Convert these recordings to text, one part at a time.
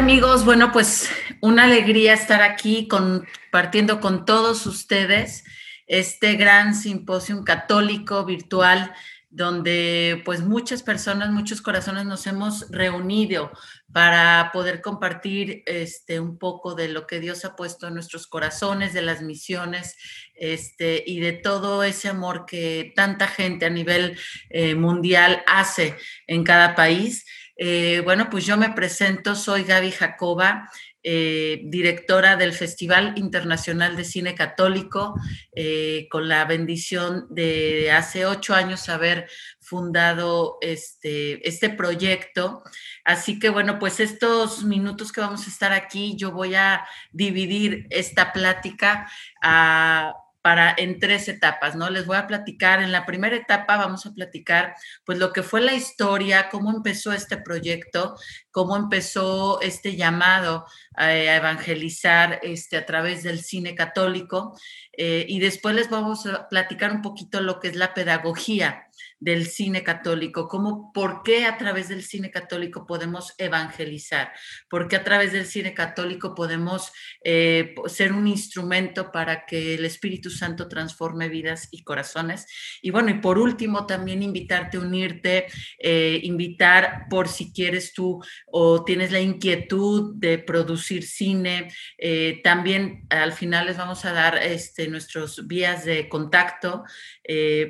amigos? Bueno, pues una alegría estar aquí compartiendo con todos ustedes este gran simposio católico virtual donde pues muchas personas, muchos corazones nos hemos reunido para poder compartir este, un poco de lo que Dios ha puesto en nuestros corazones, de las misiones este, y de todo ese amor que tanta gente a nivel eh, mundial hace en cada país. Eh, bueno, pues yo me presento, soy Gaby Jacoba, eh, directora del Festival Internacional de Cine Católico, eh, con la bendición de hace ocho años haber fundado este, este proyecto. Así que bueno, pues estos minutos que vamos a estar aquí, yo voy a dividir esta plática a para en tres etapas, ¿no? Les voy a platicar, en la primera etapa vamos a platicar pues lo que fue la historia, cómo empezó este proyecto, cómo empezó este llamado a, evangelizar este, a través del cine católico eh, y después les vamos a platicar un poquito lo que es la pedagogía del cine católico, cómo, por qué a través del cine católico podemos evangelizar, por qué a través del cine católico podemos eh, ser un instrumento para que el Espíritu Santo transforme vidas y corazones. Y bueno, y por último, también invitarte a unirte, eh, invitar por si quieres tú o tienes la inquietud de producir cine, eh, también al final les vamos a dar este, nuestros vías de contacto,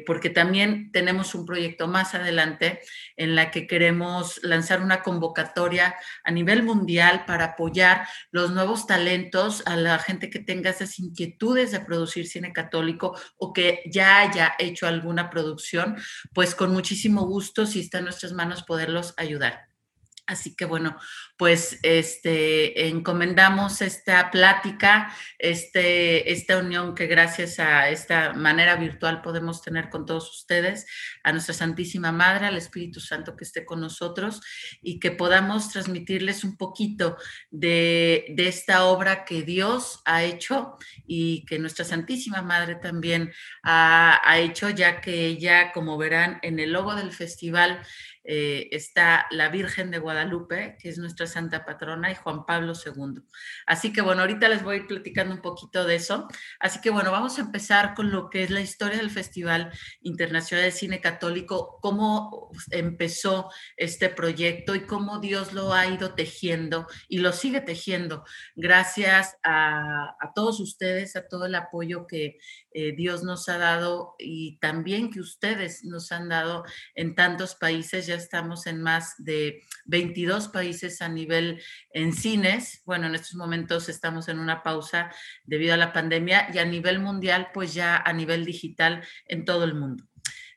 porque también tenemos un un proyecto más adelante en la que queremos lanzar una convocatoria a nivel mundial para apoyar los nuevos talentos, a la gente que tenga esas inquietudes de producir cine católico o que ya haya hecho alguna producción, pues con muchísimo gusto, si está en nuestras manos, poderlos ayudar. Así que bueno, pues este, encomendamos esta plática, este, esta unión que gracias a esta manera virtual podemos tener con todos ustedes, a nuestra Santísima Madre, al Espíritu Santo que esté con nosotros y que podamos transmitirles un poquito de, de esta obra que Dios ha hecho y que nuestra Santísima Madre también ha, ha hecho, ya que ella, como verán en el logo del festival, eh, está la Virgen de Guadalupe, que es nuestra santa patrona, y Juan Pablo II. Así que bueno, ahorita les voy platicando un poquito de eso. Así que bueno, vamos a empezar con lo que es la historia del Festival Internacional de Cine Católico, cómo empezó este proyecto y cómo Dios lo ha ido tejiendo y lo sigue tejiendo gracias a, todos ustedes, a todo el apoyo que eh, Dios nos ha dado y también que ustedes nos han dado en tantos países. Ya estamos en más de 22 países a nivel en cines. Bueno, en estos momentos estamos en una pausa debido a la pandemia y a nivel mundial, pues ya a nivel digital en todo el mundo.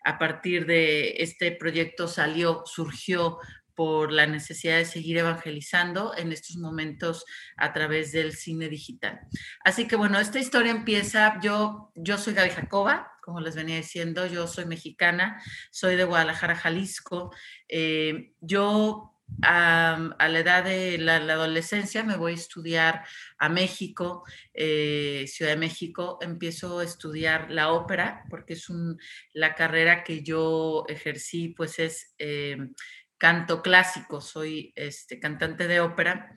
A partir de este proyecto salió, surgió por la necesidad de seguir evangelizando en estos momentos a través del cine digital. Así que bueno, esta historia empieza, yo, yo soy Gaby Jacoba, como les venía diciendo, yo soy mexicana, soy de Guadalajara, Jalisco. Eh, yo a, la edad de la, adolescencia me voy a estudiar a México, eh, Ciudad de México, empiezo a estudiar la ópera, porque es la carrera que yo ejercí, pues es... Eh, canto clásico, soy este, cantante de ópera.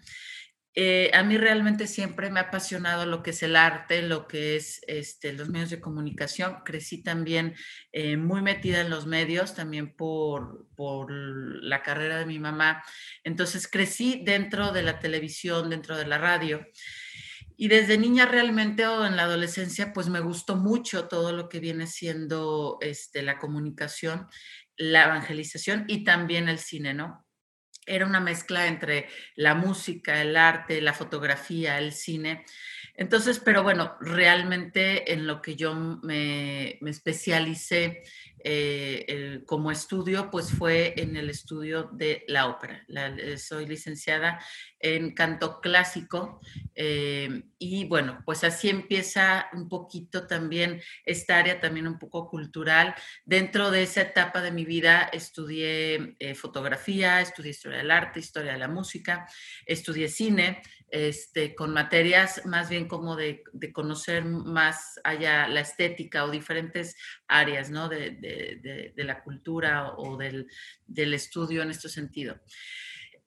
Eh, a mí realmente siempre me ha apasionado lo que es el arte, lo que es este, los medios de comunicación. Crecí también eh, muy metida en los medios, también por, por la carrera de mi mamá. Entonces crecí dentro de la televisión, dentro de la radio. Y desde niña realmente o en la adolescencia, pues me gustó mucho todo lo que viene siendo este, la comunicación la evangelización y también el cine, ¿no? Era una mezcla entre la música, el arte, la fotografía, el cine. Entonces, pero bueno, realmente en lo que yo me, especialicé eh, como estudio, pues fue en el estudio de la ópera. Eh, soy licenciada en canto clásico eh, y bueno, pues así empieza un poquito también esta área, también un poco cultural. Dentro de esa etapa de mi vida estudié fotografía, estudié historia del arte, historia de la música, estudié cine este, con materias más bien como de, conocer más allá la estética o diferentes áreas ¿no? de, la cultura o del, estudio en este sentido.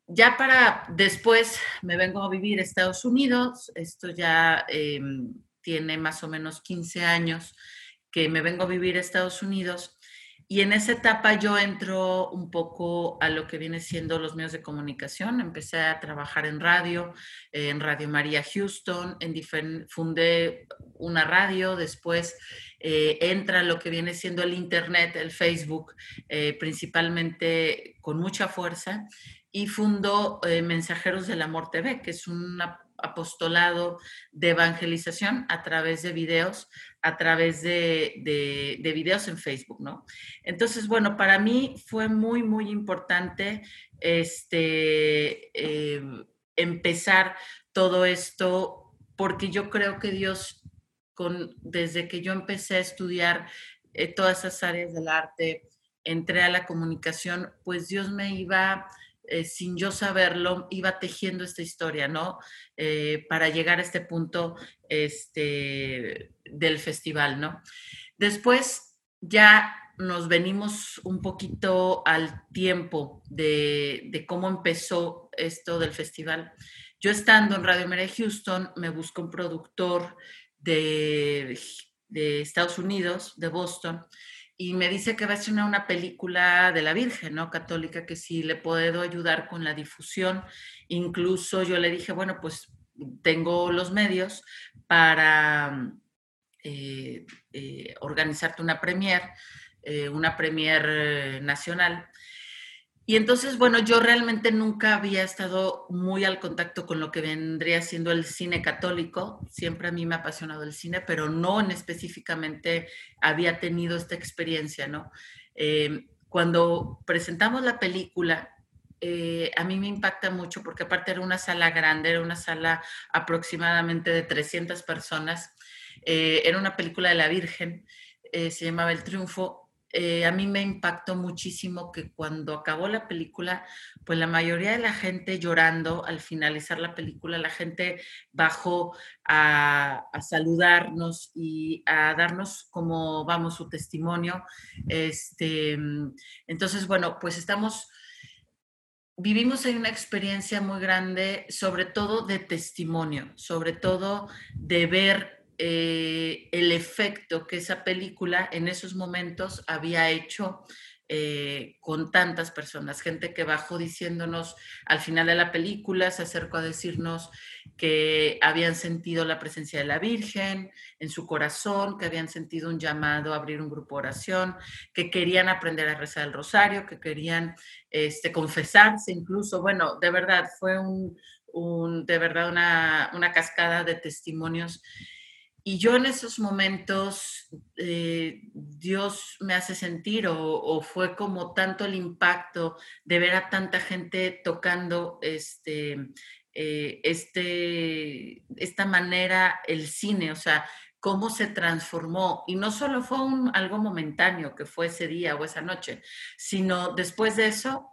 ya para después me vengo a vivir a Estados Unidos, esto ya em, tiene más o menos 15 años que me vengo a vivir a Estados Unidos y en esa etapa yo entro un poco a lo que viene siendo los medios de comunicación. Empecé a trabajar en radio, en Radio María Houston, en fundé una radio, después eh, entra lo que viene siendo el Internet, el Facebook, eh, principalmente con mucha fuerza, y fundó eh, Mensajeros del Amor TV, que es un apostolado de evangelización a través de videos a través de, de, videos en Facebook, ¿no? Entonces, bueno, para mí fue muy, muy importante este, empezar todo esto porque yo creo que Dios, desde que yo empecé a estudiar eh, todas esas áreas del arte, entré a la comunicación, pues Dios me iba eh, sin yo saberlo, iba tejiendo esta historia, ¿no? Eh, para llegar a este punto este, del festival, ¿no? Después ya nos venimos un poquito al tiempo de, cómo empezó esto del festival. Yo estando en Radio María Houston, me busco un productor de, de Estados Unidos, de Boston, y me dice que va a ser una, película de la Virgen, ¿no? Católica, que si le puedo ayudar con la difusión. Incluso yo le dije, bueno, pues tengo los medios para eh, eh, organizarte una premier, eh, una premier nacional. Y entonces, bueno, yo realmente nunca había estado muy al contacto con lo que vendría siendo el cine católico. Siempre a mí me ha apasionado el cine, pero no en específicamente había tenido esta experiencia, ¿no? Eh, cuando presentamos la película, eh, a mí me impacta mucho porque aparte era una sala grande, era una sala aproximadamente de 300 personas. Eh, era una película de la Virgen, se llamaba El Triunfo eh, a mí me impactó muchísimo que cuando acabó la película, pues la mayoría de la gente llorando al finalizar la película, la gente bajó a, saludarnos y a darnos como, vamos, su testimonio. Este, entonces, bueno, pues estamos vivimos ahí una experiencia muy grande, sobre todo de testimonio, sobre todo de ver eh, el efecto que esa película en esos momentos había hecho eh, con tantas personas, gente que bajó diciéndonos al final de la película, se acercó a decirnos que habían sentido la presencia de la Virgen en su corazón, que habían sentido un llamado a abrir un grupo de oración, que querían aprender a rezar el rosario, que querían este, confesarse incluso. Bueno, de verdad, fue un, de verdad una, una cascada de testimonios y yo en esos momentos, eh, Dios me hace sentir, o, fue como tanto el impacto de ver a tanta gente tocando este, eh, este, esta manera el cine, o sea, cómo se transformó. Y no solo fue un, algo momentáneo que fue ese día o esa noche, sino después de eso,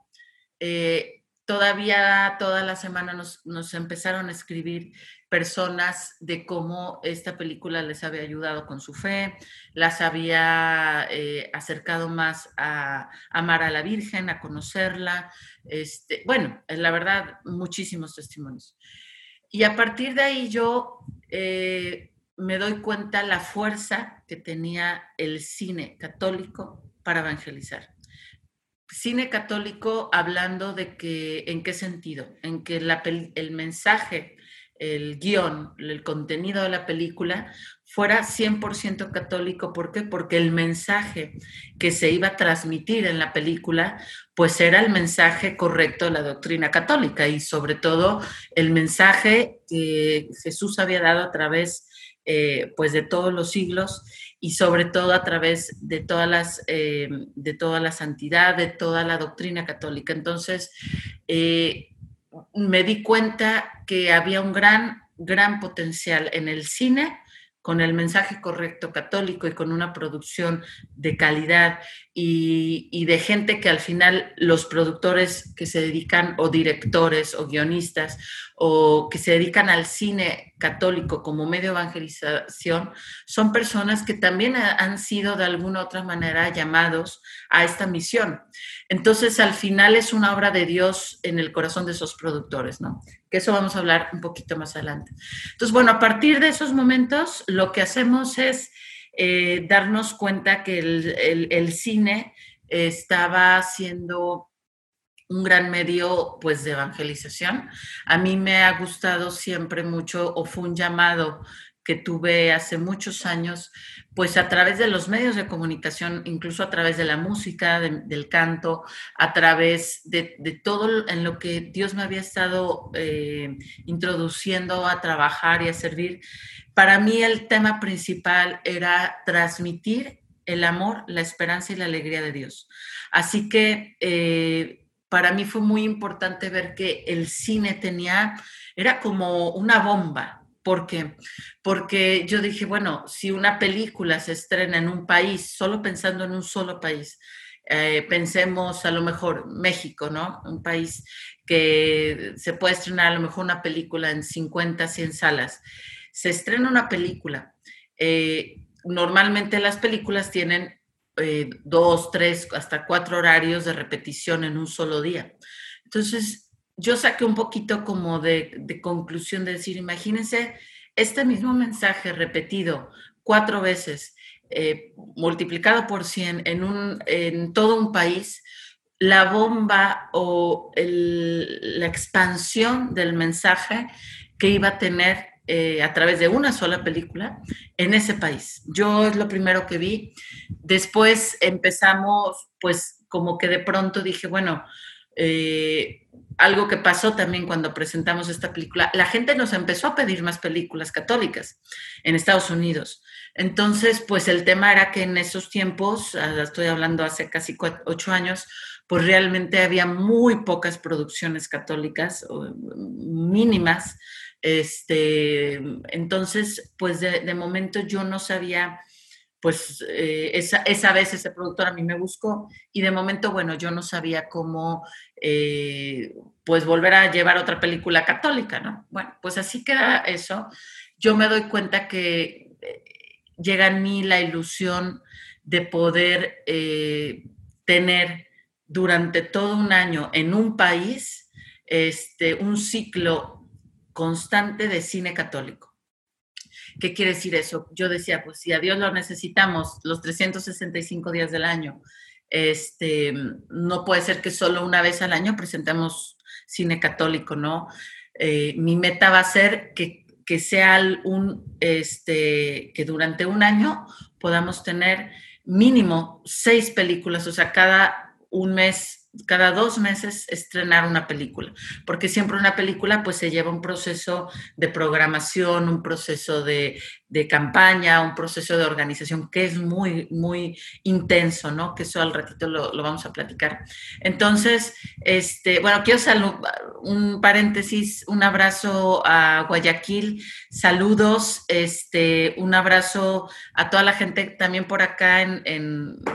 eh, todavía toda la semana nos, empezaron a escribir personas de cómo esta película les había ayudado con su fe, las había eh, acercado más a, amar a la Virgen, a conocerla. Este, bueno, la verdad, muchísimos testimonios. Y a partir de ahí yo eh, me doy cuenta la fuerza que tenía el cine católico para evangelizar. Cine católico hablando de que, ¿en qué sentido? En que el mensaje el guion, el contenido de la película fuera 100% católico. ¿Por qué? Porque el mensaje que se iba a transmitir en la película, pues era el mensaje correcto de la doctrina católica y sobre todo el mensaje que Jesús había dado a través eh, pues de todos los siglos y sobre todo a través de todas las eh, de toda la santidad de toda la doctrina católica. Entonces eh, me di cuenta que había un gran, gran potencial en el cine con el mensaje correcto católico y con una producción de calidad y, de gente que al final los productores que se dedican o directores o guionistas o que se dedican al cine católico como medio de evangelización son personas que también han sido de alguna u otra manera llamados a esta misión. Entonces, al final es una obra de Dios en el corazón de esos productores, ¿no? Eso vamos a hablar un poquito más adelante. Entonces, bueno, a partir de esos momentos, lo que hacemos es eh, darnos cuenta que el, cine estaba siendo un gran medio pues de evangelización. A mí me ha gustado siempre mucho o fue un llamado que tuve hace muchos años, pues a través de los medios de comunicación, incluso a través de la música, del canto, a través de, todo en lo que Dios me había estado eh, introduciendo a trabajar y a servir, para mí el tema principal era transmitir el amor, la esperanza y la alegría de Dios. Así que eh, para mí fue muy importante ver que el cine tenía, era como una bomba. ¿Por qué? Porque yo dije, bueno, si una película se estrena en un país, solo pensando en un solo país, eh, pensemos a lo mejor México, ¿no? Un país que se puede estrenar a lo mejor una película en 50, 100 salas se estrena una película. Eh, normalmente las películas tienen eh, dos, tres, hasta cuatro horarios de repetición en un solo día. Entonces, yo saqué un poquito como de, conclusión de decir, imagínense este mismo mensaje repetido cuatro veces, eh, multiplicado por 100 en, un, en todo un país, la bomba o la expansión del mensaje que iba a tener eh, a través de una sola película en ese país. Yo es lo primero que vi. Después empezamos, pues como que de pronto dije, bueno, eh, algo que pasó también cuando presentamos esta película, la gente nos empezó a pedir más películas católicas en Estados Unidos. Entonces, pues el tema era que en esos tiempos, ah, estoy hablando hace casi ocho años, pues realmente había muy pocas producciones católicas, mínimas, este, entonces, pues de, momento yo no sabía, pues eh, esa, esa, vez ese productor a mí me buscó y de momento, bueno, yo no sabía cómo, eh, pues volver a llevar otra película católica, ¿no? Bueno, pues así queda eso. Yo me doy cuenta que eh, llega a mí la ilusión de poder tener durante todo un año en un país este, un ciclo constante de cine católico. ¿Qué quiere decir eso? Yo decía, pues si a Dios lo necesitamos los 365 días del año, este, no puede ser que solo una vez al año presentemos cine católico, ¿no? Eh, mi meta va a ser que, que sea un, este, que durante un año podamos tener mínimo seis películas, o sea, cada un mes cada dos meses estrenar una película, porque siempre una película pues se lleva un proceso de programación, un proceso de, campaña, un proceso de organización que es muy, muy intenso, ¿no? Que eso al ratito lo, vamos a platicar. Entonces, este, bueno, quiero saludar, un paréntesis, un abrazo a Guayaquil, saludos, este, un abrazo a toda la gente también por acá en,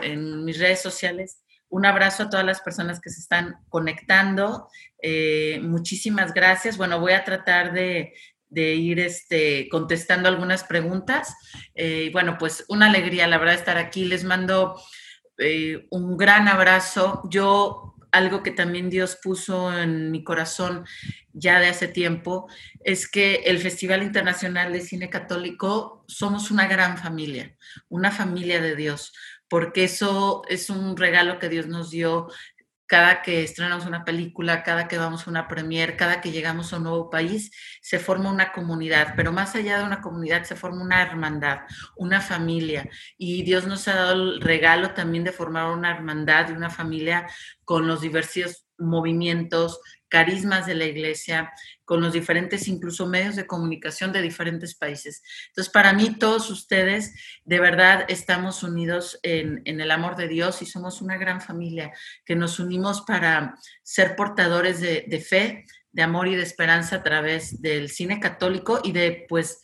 en mis redes sociales un abrazo a todas las personas que se están conectando. Eh, muchísimas gracias. Bueno, voy a tratar de, ir este, contestando algunas preguntas. Eh, bueno, pues una alegría, la verdad, estar aquí. Les mando eh, un gran abrazo. Yo, algo que también Dios puso en mi corazón ya de hace tiempo, es que el Festival Internacional de Cine Católico somos una gran familia, una familia de Dios porque eso es un regalo que Dios nos dio cada que estrenamos una película, cada que vamos a una premier, cada que llegamos a un nuevo país, se forma una comunidad, pero más allá de una comunidad se forma una hermandad, una familia. Y Dios nos ha dado el regalo también de formar una hermandad y una familia con los diversos movimientos, carismas de la iglesia, con los diferentes incluso medios de comunicación de diferentes países. Entonces, para mí, todos ustedes, de verdad, estamos unidos en, el amor de Dios y somos una gran familia que nos unimos para ser portadores de, de fe, de amor y de esperanza a través del cine católico y de, pues,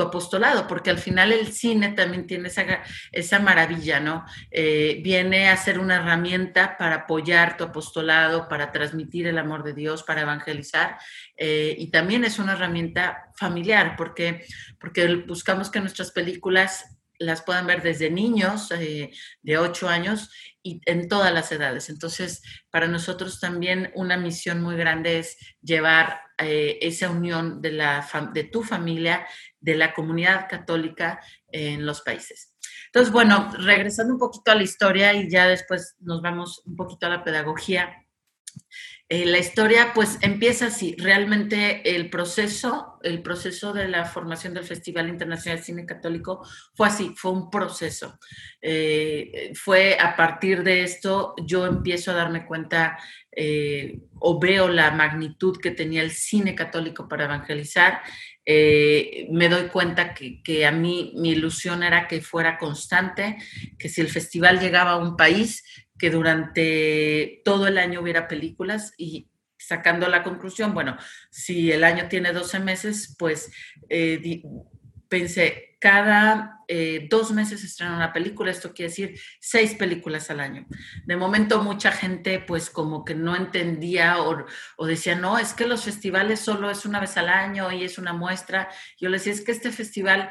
tu apostolado, porque al final el cine también tiene esa, esa maravilla, ¿no? Eh, viene a ser una herramienta para apoyar tu apostolado, para transmitir el amor de Dios, para evangelizar, eh, y también es una herramienta familiar, porque, porque buscamos que nuestras películas las puedan ver desde niños eh, de 8 años y en todas las edades. Entonces, para nosotros también una misión muy grande es llevar esa unión de, la, de tu familia, de la comunidad católica en los países. Entonces, bueno, regresando un poquito a la historia y ya después nos vamos un poquito a la pedagogía. Eh, la historia pues empieza así, realmente el proceso, el proceso de la formación del Festival Internacional de Cine Católico fue así, fue un proceso. Eh, fue a partir de esto yo empiezo a darme cuenta eh, o veo la magnitud que tenía el cine católico para evangelizar. Me doy cuenta que, que a mí mi ilusión era que fuera constante, que si el festival llegaba a un país, que durante todo el año hubiera películas y sacando la conclusión, bueno, si el año tiene 12 meses, pues eh, pensé, cada eh, dos meses estrena una película, esto quiere decir seis películas al año. De momento mucha gente pues como que no entendía o, decía, no, es que los festivales solo es una vez al año y es una muestra. Yo les decía, es que este festival,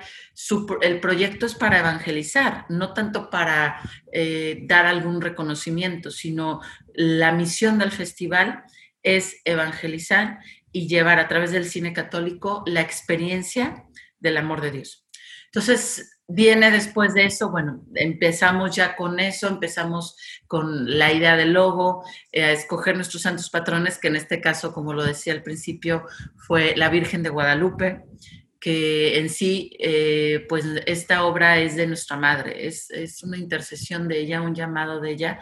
el proyecto es para evangelizar, no tanto para eh, dar algún reconocimiento, sino la misión del festival es evangelizar y llevar a través del cine católico la experiencia del amor de Dios. Entonces, viene después de eso, bueno, empezamos ya con eso, empezamos con la idea del logo, eh, a escoger nuestros santos patrones, que en este caso, como lo decía al principio, fue la Virgen de Guadalupe, que en sí, eh, pues esta obra es de nuestra madre, es, es, una intercesión de ella, un llamado de ella,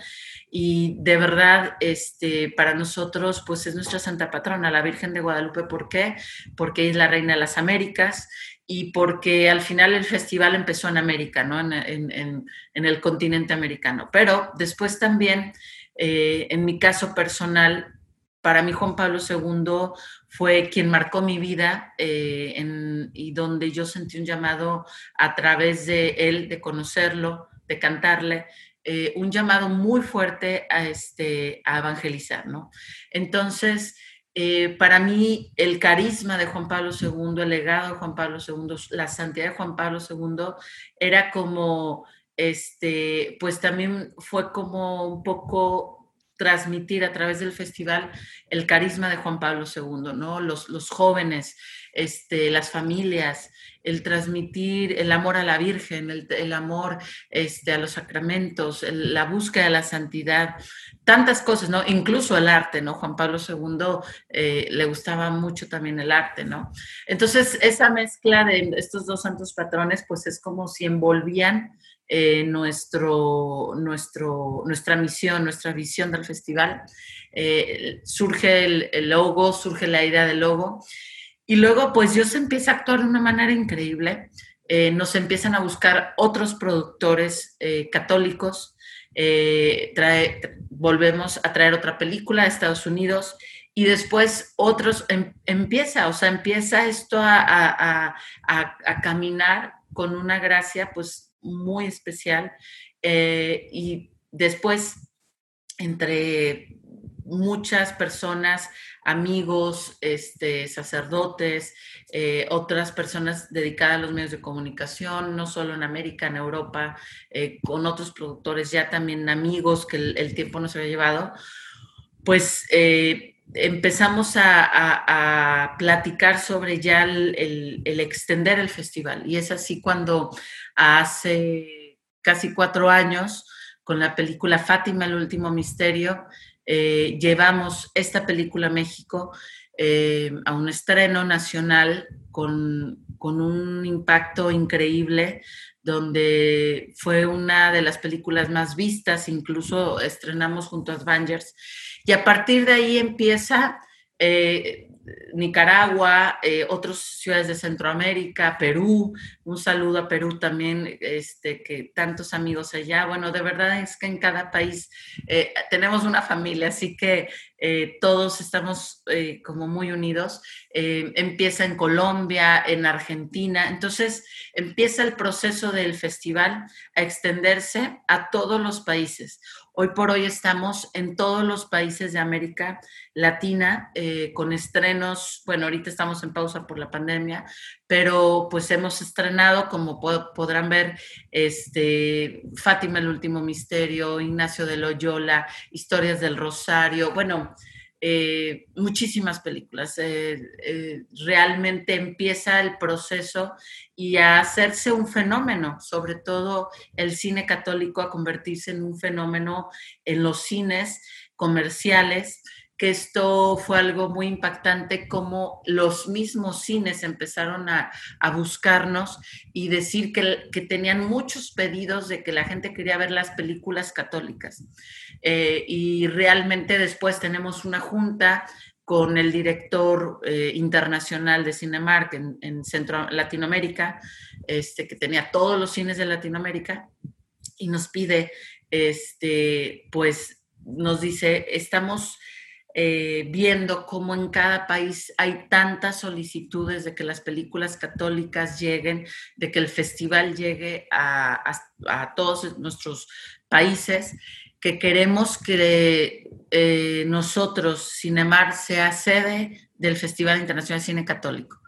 y de verdad, este, para nosotros, pues es nuestra santa patrona, la Virgen de Guadalupe, ¿por qué? Porque es la reina de las Américas y porque al final el festival empezó en América, ¿no? en, el continente americano. Pero después también, eh, en mi caso personal, para mí Juan Pablo II fue quien marcó mi vida eh, y donde yo sentí un llamado a través de él, de conocerlo, de cantarle, eh, un llamado muy fuerte a, este, a evangelizar, ¿no? Entonces, eh, para mí el carisma de Juan Pablo II, el legado de Juan Pablo II, la santidad de Juan Pablo II era como, este, pues también fue como un poco transmitir a través del festival el carisma de Juan Pablo II, ¿no? Los, los jóvenes, este, las familias, el transmitir el amor a la Virgen, el, amor este, a los sacramentos, la búsqueda de la santidad, tantas cosas, ¿no? Incluso el arte, ¿no? Juan Pablo II eh, le gustaba mucho también el arte, ¿no? Entonces, esa mezcla de estos dos santos patrones, pues es como si envolvían eh, nuestro, nuestro, nuestra misión, nuestra visión del festival. Eh, surge el, el, logo, surge la idea del logo. Y luego, pues Dios empieza a actuar de una manera increíble. nos empiezan a buscar otros productores católicos eh, volvemos a traer otra película a Estados Unidos y después otros em, empieza, o sea, empieza esto a, caminar con una gracia pues muy especial eh, y después entre muchas personas, amigos, este, sacerdotes, eh, otras personas dedicadas a los medios de comunicación, no solo en América, en Europa, eh, con otros productores, ya también amigos que el, tiempo nos había llevado, pues eh, empezamos a, platicar sobre ya el, el, extender el festival. Y es así cuando hace casi cuatro años, con la película Fátima, el último misterio, llevamos esta película a México eh, a un estreno nacional con, un impacto increíble, donde fue una de las películas más vistas, incluso estrenamos junto a Avengers. Y a partir de ahí empieza, eh, Nicaragua, eh, otras ciudades de Centroamérica, Perú, un saludo a Perú también, este, que tantos amigos allá. Bueno, de verdad es que en cada país eh, tenemos una familia, así que todos estamos como muy unidos. empieza en Colombia, en Argentina, entonces empieza el proceso del festival a extenderse a todos los países. Hoy por hoy estamos en todos los países de América Latina eh, con estrenos, bueno, ahorita estamos en pausa por la pandemia, pero pues hemos estrenado, como podrán ver, este, Fátima el último misterio, Ignacio de Loyola, Historias del Rosario, bueno, eh, muchísimas películas. Eh, eh, realmente empieza el proceso y a hacerse un fenómeno, sobre todo el cine católico a convertirse en un fenómeno en los cines comerciales que esto fue algo muy impactante, como los mismos cines empezaron a, buscarnos y decir que, que, tenían muchos pedidos de que la gente quería ver las películas católicas. Eh, y realmente después tenemos una junta con el director eh, internacional de Cinemark en, en Centro Latinoamérica, este, que tenía todos los cines de Latinoamérica, y nos pide, este, pues nos dice, estamos eh, viendo cómo en cada país hay tantas solicitudes de que las películas católicas lleguen, de que el festival llegue a, todos nuestros países, que queremos que eh, nosotros, Cinemar, sea sede del Festival Internacional de Cine Católico.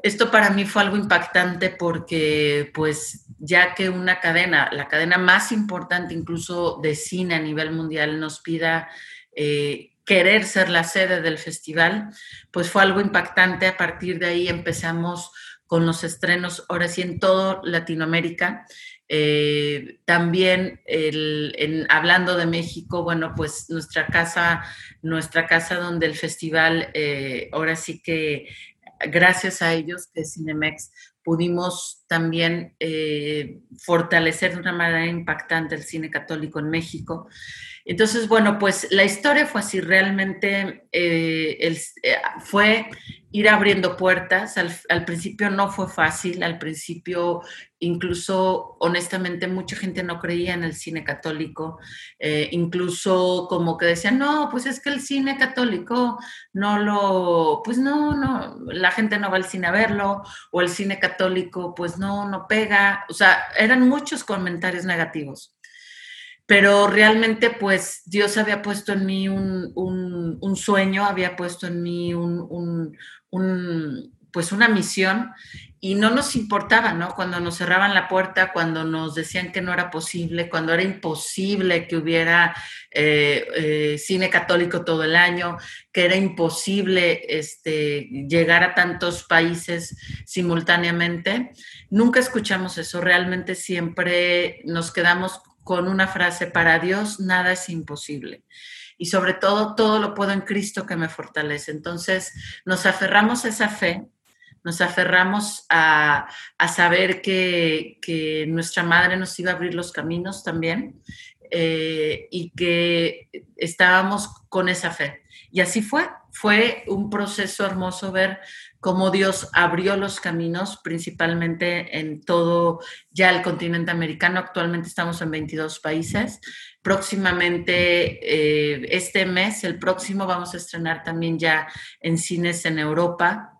Esto para mí fue algo impactante porque, pues, ya que una cadena, la cadena más importante incluso de cine a nivel mundial, nos pida eh, querer ser la sede del festival, pues fue algo impactante. A partir de ahí empezamos con los estrenos, ahora sí, en todo Latinoamérica. Eh, también hablando de México, bueno, pues nuestra casa, nuestra casa donde el festival, eh, ahora sí que gracias a ellos, que Cinemex, pudimos también eh, fortalecer de una manera impactante el cine católico en México. Entonces, bueno, pues la historia fue así, realmente eh, eh, fue ir abriendo puertas. Al, principio no fue fácil, al principio incluso, honestamente, mucha gente no creía en el cine católico, eh, incluso como que decían, no, pues es que el cine católico no lo, pues no, no, la gente no va al cine a verlo, o el cine católico, pues no, no pega. O sea, eran muchos comentarios negativos pero realmente pues Dios había puesto en mí un, sueño, había puesto en mí un, pues una misión y no nos importaba, ¿no? Cuando nos cerraban la puerta, cuando nos decían que no era posible, cuando era imposible que hubiera eh, eh, cine católico todo el año, que era imposible este, llegar a tantos países simultáneamente, nunca escuchamos eso, realmente siempre nos quedamos con una frase, para Dios nada es imposible. Y sobre todo, todo lo puedo en Cristo que me fortalece. Entonces, nos aferramos a esa fe, nos aferramos a, saber que, nuestra madre nos iba a abrir los caminos también eh, y que estábamos con esa fe. Y así fue, fue un proceso hermoso ver cómo Dios abrió los caminos, principalmente en todo ya el continente americano. Actualmente estamos en 22 países. Próximamente, eh, este mes, el próximo, vamos a estrenar también ya en cines en Europa.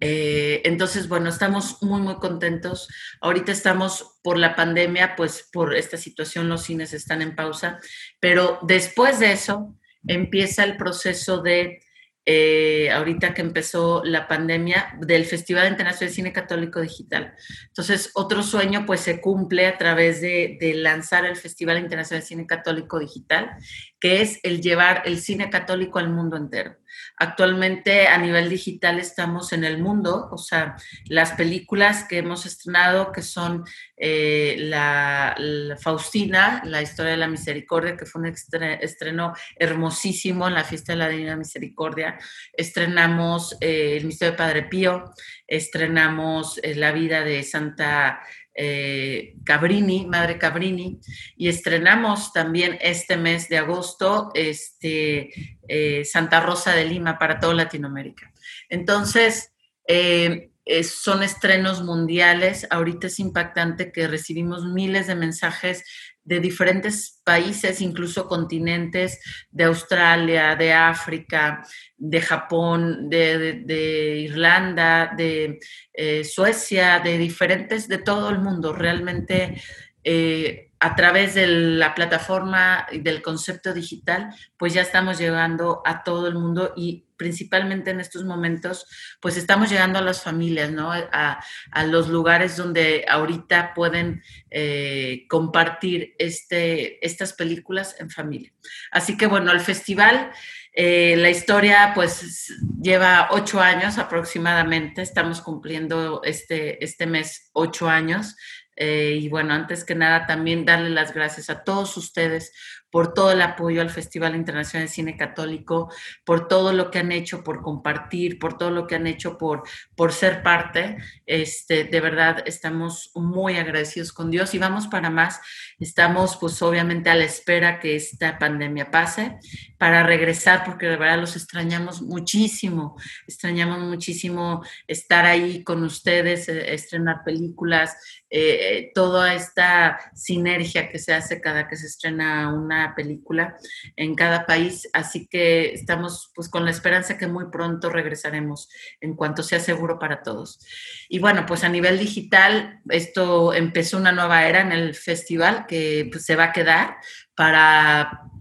Eh, entonces, bueno, estamos muy, muy contentos. Ahorita estamos por la pandemia, pues por esta situación los cines están en pausa, pero después de eso empieza el proceso de eh, ahorita que empezó la pandemia, del Festival Internacional de Cine Católico Digital. Entonces, otro sueño pues se cumple a través de, de, lanzar el Festival Internacional de Cine Católico Digital, que es el llevar el cine católico al mundo entero. Actualmente a nivel digital estamos en el mundo, o sea, las películas que hemos estrenado, que son eh, la, Faustina, la historia de la misericordia, que fue un estreno hermosísimo en la fiesta de la Divina Misericordia. Estrenamos eh, El misterio de Padre Pío, estrenamos eh, La vida de Santa eh, Cabrini, Madre Cabrini, y estrenamos también este mes de agosto este, eh, Santa Rosa de Lima para toda Latinoamérica. Entonces, eh, son estrenos mundiales. Ahorita es impactante que recibimos miles de mensajes de diferentes países, incluso continentes, de Australia, de África, de Japón, de, Irlanda, de eh, Suecia, de diferentes, de todo el mundo. Realmente eh, a través de la plataforma y del concepto digital, pues ya estamos llegando a todo el mundo y principalmente en estos momentos, pues estamos llegando a las familias, ¿no? A, los lugares donde ahorita pueden eh, compartir este, estas películas en familia. Así que bueno, el festival, eh, la historia pues lleva ocho años aproximadamente, estamos cumpliendo este, este mes ocho años eh, y bueno, antes que nada, también darle las gracias a todos ustedes por todo el apoyo al Festival Internacional de Cine Católico, por todo lo que han hecho, por compartir, por todo lo que han hecho, por, por ser parte. Este, de verdad, estamos muy agradecidos con Dios y vamos para más. Estamos, pues, obviamente a la espera que esta pandemia pase para regresar, porque de verdad los extrañamos muchísimo. Extrañamos muchísimo estar ahí con ustedes, eh, estrenar películas, eh, toda esta sinergia que se hace cada que se estrena una película en cada país. Así que estamos pues con la esperanza que muy pronto regresaremos en cuanto sea seguro para todos. Y bueno, pues a nivel digital, esto empezó una nueva era en el festival que pues, se va a quedar para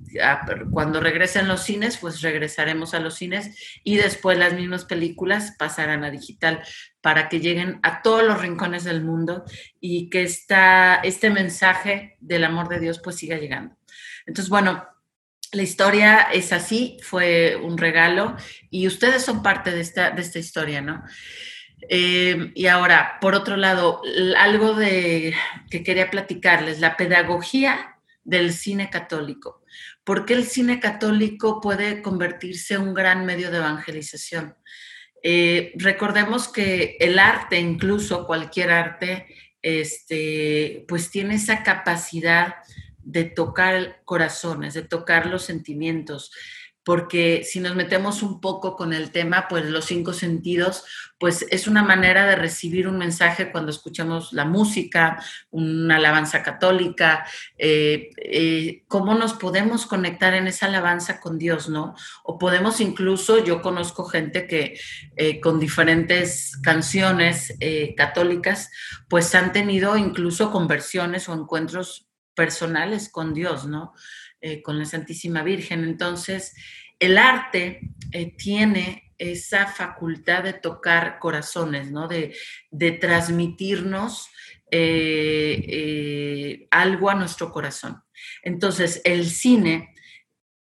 cuando regresen los cines, pues regresaremos a los cines y después las mismas películas pasarán a digital para que lleguen a todos los rincones del mundo y que esta, este mensaje del amor de Dios pues siga llegando. Entonces, bueno, la historia es así, fue un regalo y ustedes son parte de esta, de esta historia, ¿no? Eh, y ahora, por otro lado, algo de que quería platicarles, la pedagogía del cine católico. ¿Por qué el cine católico puede convertirse en un gran medio de evangelización? Eh, recordemos que el arte, incluso cualquier arte, este, pues tiene esa capacidad de tocar corazones, de tocar los sentimientos porque si nos metemos un poco con el tema, pues los cinco sentidos, pues es una manera de recibir un mensaje cuando escuchamos la música, una alabanza católica, eh, eh, cómo nos podemos conectar en esa alabanza con Dios, ¿no? O podemos incluso, yo conozco gente que eh, con diferentes canciones católicas, pues han tenido incluso conversiones o encuentros personales con Dios, ¿no? Eh, con la Santísima Virgen. Entonces, el arte eh, tiene esa facultad de tocar corazones, ¿no? De, transmitirnos eh, algo a nuestro corazón. Entonces, el cine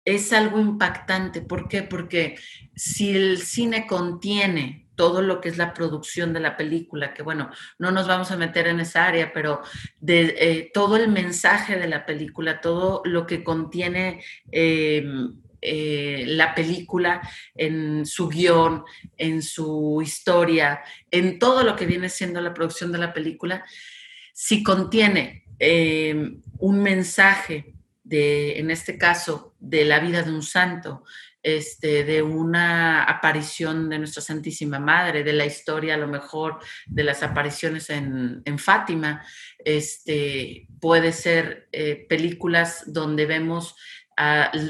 es algo impactante. ¿Por qué? Porque si el cine contiene todo lo que es la producción de la película, que bueno, no nos vamos a meter en esa área, pero de eh, todo el mensaje de la película, todo lo que contiene em, eh, la película en su guion, en su historia, en todo lo que viene siendo la producción de la película, si contiene em, un mensaje de, en este caso, de la vida de un santo, este, de una aparición de nuestra Santísima Madre, de la historia a lo mejor de las apariciones en, Fátima. Este, puede ser eh, películas donde vemos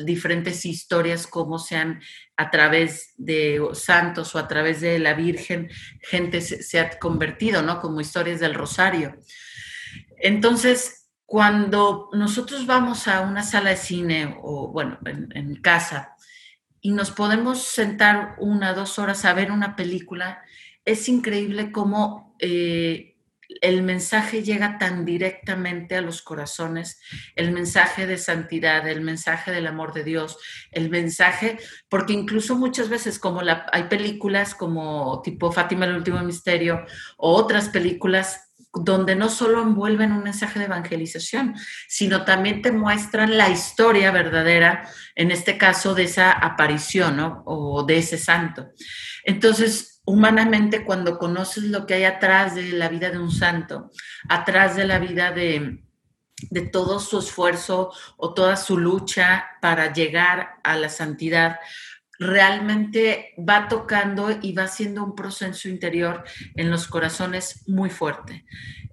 diferentes historias, cómo sean a través de santos o a través de la Virgen, gente se, ha convertido, ¿no? Como historias del Rosario. Entonces, cuando nosotros vamos a una sala de cine o, bueno, en casa, y nos podemos sentar una, dos horas a ver una película, es increíble cómo eh, el mensaje llega tan directamente a los corazones, el mensaje de santidad, el mensaje del amor de Dios, el mensaje, porque incluso muchas veces como la, hay películas como tipo Fátima el último misterio o otras películas donde no solo envuelven un mensaje de evangelización, sino también te muestran la historia verdadera, en este caso de esa aparición o de ese santo. Entonces, humanamente cuando conoces lo que hay atrás de la vida de un santo, atrás de la vida de, de todo su esfuerzo o toda su lucha para llegar a la santidad, realmente va tocando y va haciendo un proceso interior en los corazones muy fuerte.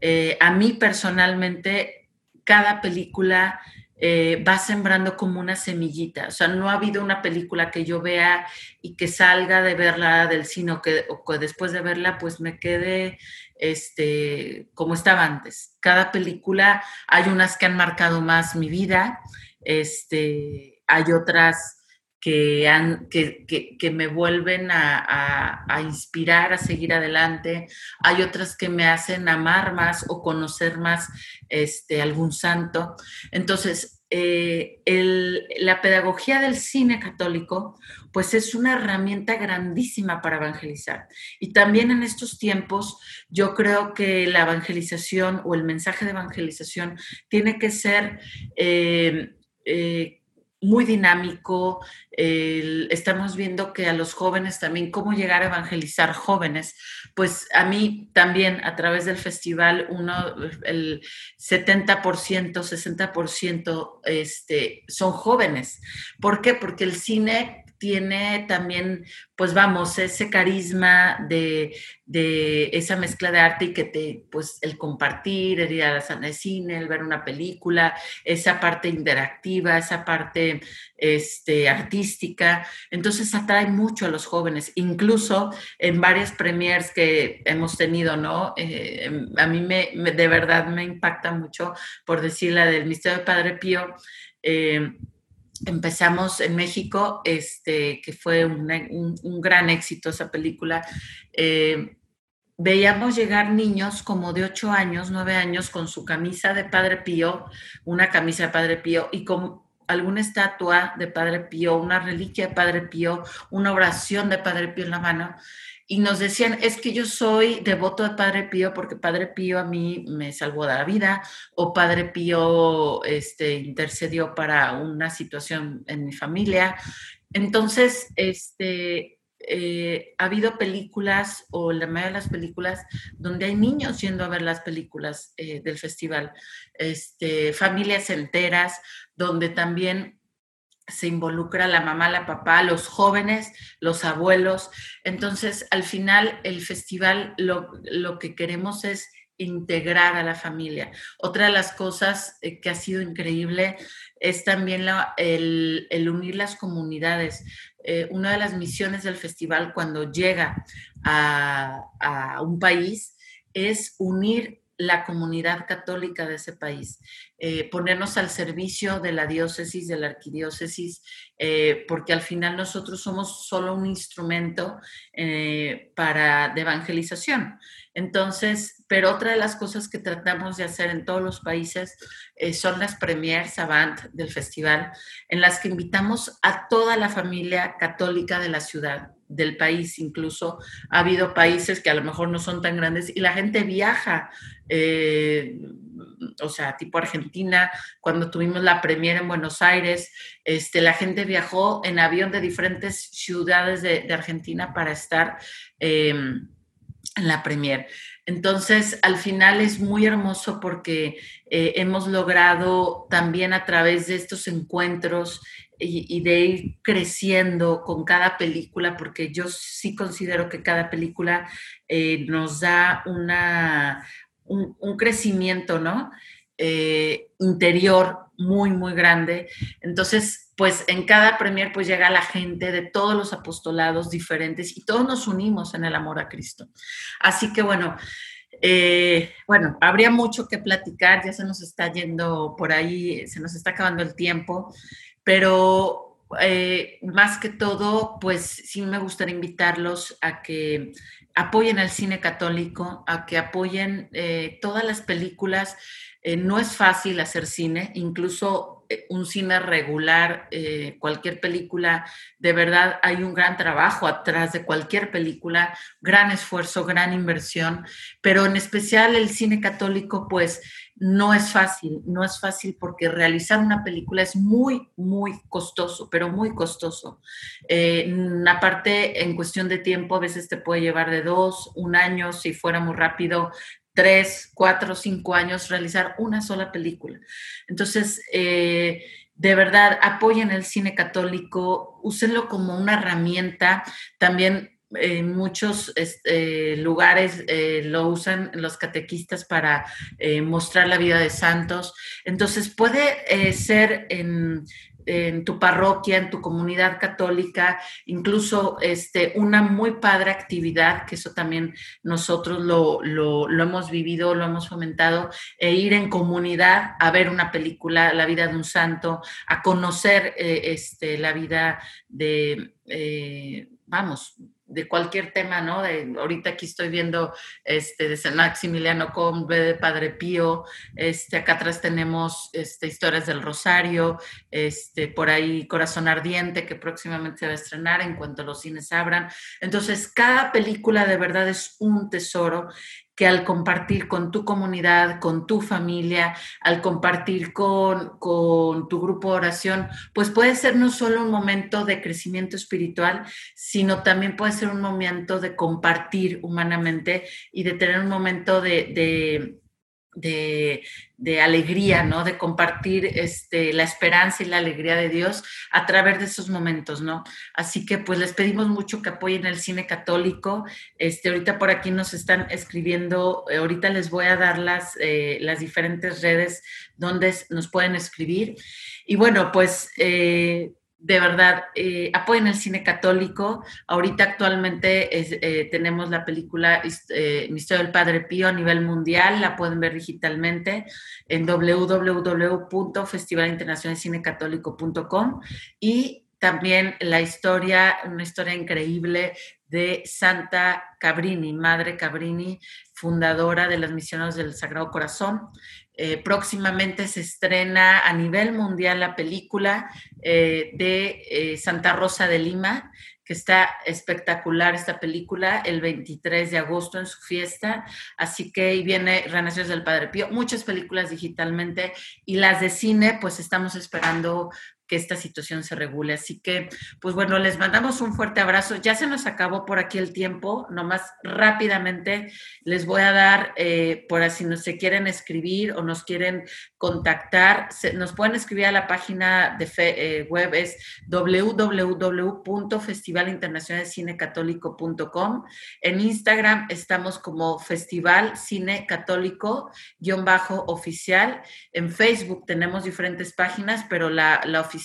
Eh, a mí personalmente, cada película eh, va sembrando como una semillita. O sea, no ha habido una película que yo vea y que salga de verla del cine o que, después de verla pues me quede este, como estaba antes. Cada película, hay unas que han marcado más mi vida, este, hay otras que, me vuelven a, inspirar a seguir adelante. Hay otras que me hacen amar más o conocer más este, algún santo. Entonces, eh, la pedagogía del cine católico, pues es una herramienta grandísima para evangelizar. Y también en estos tiempos, yo creo que la evangelización o el mensaje de evangelización tiene que ser... Eh, eh, muy dinámico. estamos viendo que a los jóvenes también, cómo llegar a evangelizar jóvenes. Pues a mí también a través del festival, uno, el 70%, 60% este, son jóvenes. ¿Por qué? Porque el cine tiene también, pues vamos, ese carisma de, esa mezcla de arte y que te, pues el compartir, el ir a la sala de cine, el ver una película, esa parte interactiva, esa parte este, artística. Entonces atrae mucho a los jóvenes, incluso en varias premiers que hemos tenido, ¿no? Eh, a mí me, de verdad me impacta mucho, por decir la del Misterio de Padre Pío. Eh, empezamos en México, este, que fue un, gran éxito esa película. Eh, veíamos llegar niños como de 8 años, 9 años, con su camisa de Padre Pío, una camisa de Padre Pío y con alguna estatua de Padre Pío, una reliquia de Padre Pío, una oración de Padre Pío en la mano y nos decían, es que yo soy devoto de Padre Pío porque Padre Pío a mí me salvó de la vida o Padre Pío este, intercedió para una situación en mi familia. Entonces, este, eh, ha habido películas o la mayoría de las películas donde hay niños yendo a ver las películas eh, del festival, este, familias enteras, donde también se involucra la mamá, la papá, los jóvenes, los abuelos. Entonces, al final, el festival lo, que queremos es integrar a la familia. Otra de las cosas eh, que ha sido increíble es también el, unir las comunidades. Eh, una de las misiones del festival cuando llega a, a un país es unir la comunidad católica de ese país, eh, ponernos al servicio de la diócesis, de la arquidiócesis, eh, porque al final nosotros somos solo un instrumento eh, para, de evangelización. Entonces, pero otra de las cosas que tratamos de hacer en todos los países son las premiers avant del festival, en las que invitamos a toda la familia católica de la ciudad del país incluso. Ha habido países que a lo mejor no son tan grandes y la gente viaja, eh, o sea, tipo Argentina, cuando tuvimos la premier en Buenos Aires, este, la gente viajó en avión de diferentes ciudades de, Argentina para estar em, en la premier. Entonces, al final es muy hermoso porque eh, hemos logrado también a través de estos encuentros y, de ir creciendo con cada película, porque yo sí considero que cada película eh, nos da una, un, crecimiento, ¿no? Eh, interior muy, muy grande. Entonces, pues en cada premier pues llega la gente de todos los apostolados diferentes y todos nos unimos en el amor a Cristo. Así que bueno, eh, bueno, habría mucho que platicar, ya se nos está yendo por ahí, se nos está acabando el tiempo pero eh, más que todo, pues sí me gustaría invitarlos a que apoyen al cine católico, a que apoyen eh, todas las películas. Eh, no es fácil hacer cine, incluso un cine regular, eh, cualquier película, de verdad hay un gran trabajo atrás de cualquier película, gran esfuerzo, gran inversión, pero en especial el cine católico, pues no es fácil, no es fácil porque realizar una película es muy, muy costoso, pero muy costoso. Eh, aparte, en cuestión de tiempo, a veces te puede llevar de dos, un año, si fuera muy rápido, tres, cuatro, cinco años realizar una sola película. Entonces, eh, de verdad, apoyen el cine católico, úsenlo como una herramienta. También en muchos este, lugares eh, lo usan los catequistas para eh, mostrar la vida de santos. Entonces puede ser en, en tu parroquia, en tu comunidad católica, incluso este, una muy padre actividad, que eso también nosotros lo, hemos vivido, lo hemos fomentado, e ir en comunidad a ver una película, la vida de un santo, a conocer eh, este, la vida de, eh, vamos, de cualquier tema, ¿no? De, ahorita aquí estoy viendo este, de San Maximiliano Combe, de Padre Pío, este, acá atrás tenemos este, historias del Rosario, este, por ahí Corazón Ardiente, que próximamente se va a estrenar en cuanto los cines abran. Entonces, cada película de verdad es un tesoro que al compartir con tu comunidad, con tu familia, al compartir con, tu grupo de oración, pues puede ser no solo un momento de crecimiento espiritual, sino también puede ser un momento de compartir humanamente y de tener un momento de de, alegría, ¿no? De compartir este, la esperanza y la alegría de Dios a través de esos momentos, ¿no? Así que pues les pedimos mucho que apoyen el cine católico. Este, ahorita por aquí nos están escribiendo, eh, ahorita les voy a dar las, eh, las diferentes redes donde nos pueden escribir. Y bueno, pues... Eh, de verdad, eh, apoyen el cine católico. Ahorita actualmente eh, tenemos la película eh, Misterio del Padre Pío a nivel mundial, la pueden ver digitalmente en www.festivalinternacionalcinecatólico.com y también la historia, una historia increíble de Santa Cabrini, Madre Cabrini, fundadora de las misiones del Sagrado Corazón. Eh, próximamente se estrena a nivel mundial la película eh, de eh, Santa Rosa de Lima, que está espectacular esta película, el 23 de agosto en su fiesta. Así que ahí viene Renaciones del Padre Pío, muchas películas digitalmente y las de cine, pues estamos esperando que esta situación se regule. Así que, pues bueno, les mandamos un fuerte abrazo. Ya se nos acabó por aquí el tiempo, nomás rápidamente les voy a dar, eh, por así no se quieren escribir o nos quieren contactar, nos pueden escribir a la página de eh, web, es www.festivalinternacionalcinecatólico.com. En Instagram estamos como Festival Cine Católico-oficial. En Facebook tenemos diferentes páginas, pero la, la oficial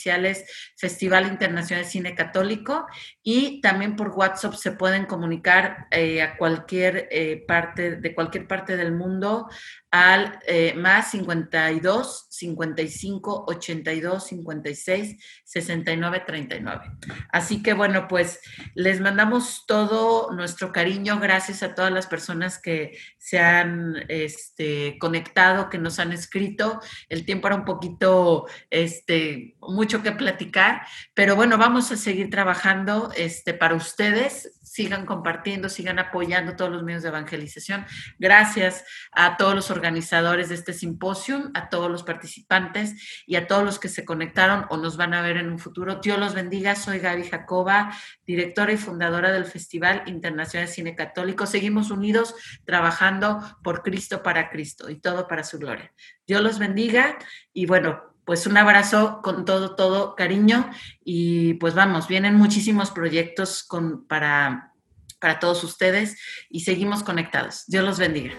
Festival Internacional de Cine Católico y también por WhatsApp se pueden comunicar eh, a cualquier eh, parte, de cualquier parte del mundo al eh, más 52 55 82 56 69 39. Así que bueno, pues les mandamos todo nuestro cariño, gracias a todas las personas que se han este, conectado, que nos han escrito. El tiempo era un poquito, este, mucho que platicar, pero bueno, vamos a seguir trabajando este, para ustedes sigan compartiendo, sigan apoyando todos los medios de evangelización. Gracias a todos los organizadores de este simposio, a todos los participantes y a todos los que se conectaron o nos van a ver en un futuro. Dios los bendiga. Soy Gaby Jacoba, directora y fundadora del Festival Internacional de Cine Católico. Seguimos unidos trabajando por Cristo para Cristo y todo para su gloria. Dios los bendiga y bueno, pues un abrazo con todo, todo cariño y pues vamos, vienen muchísimos proyectos con, para, para todos ustedes y seguimos conectados. Dios los bendiga.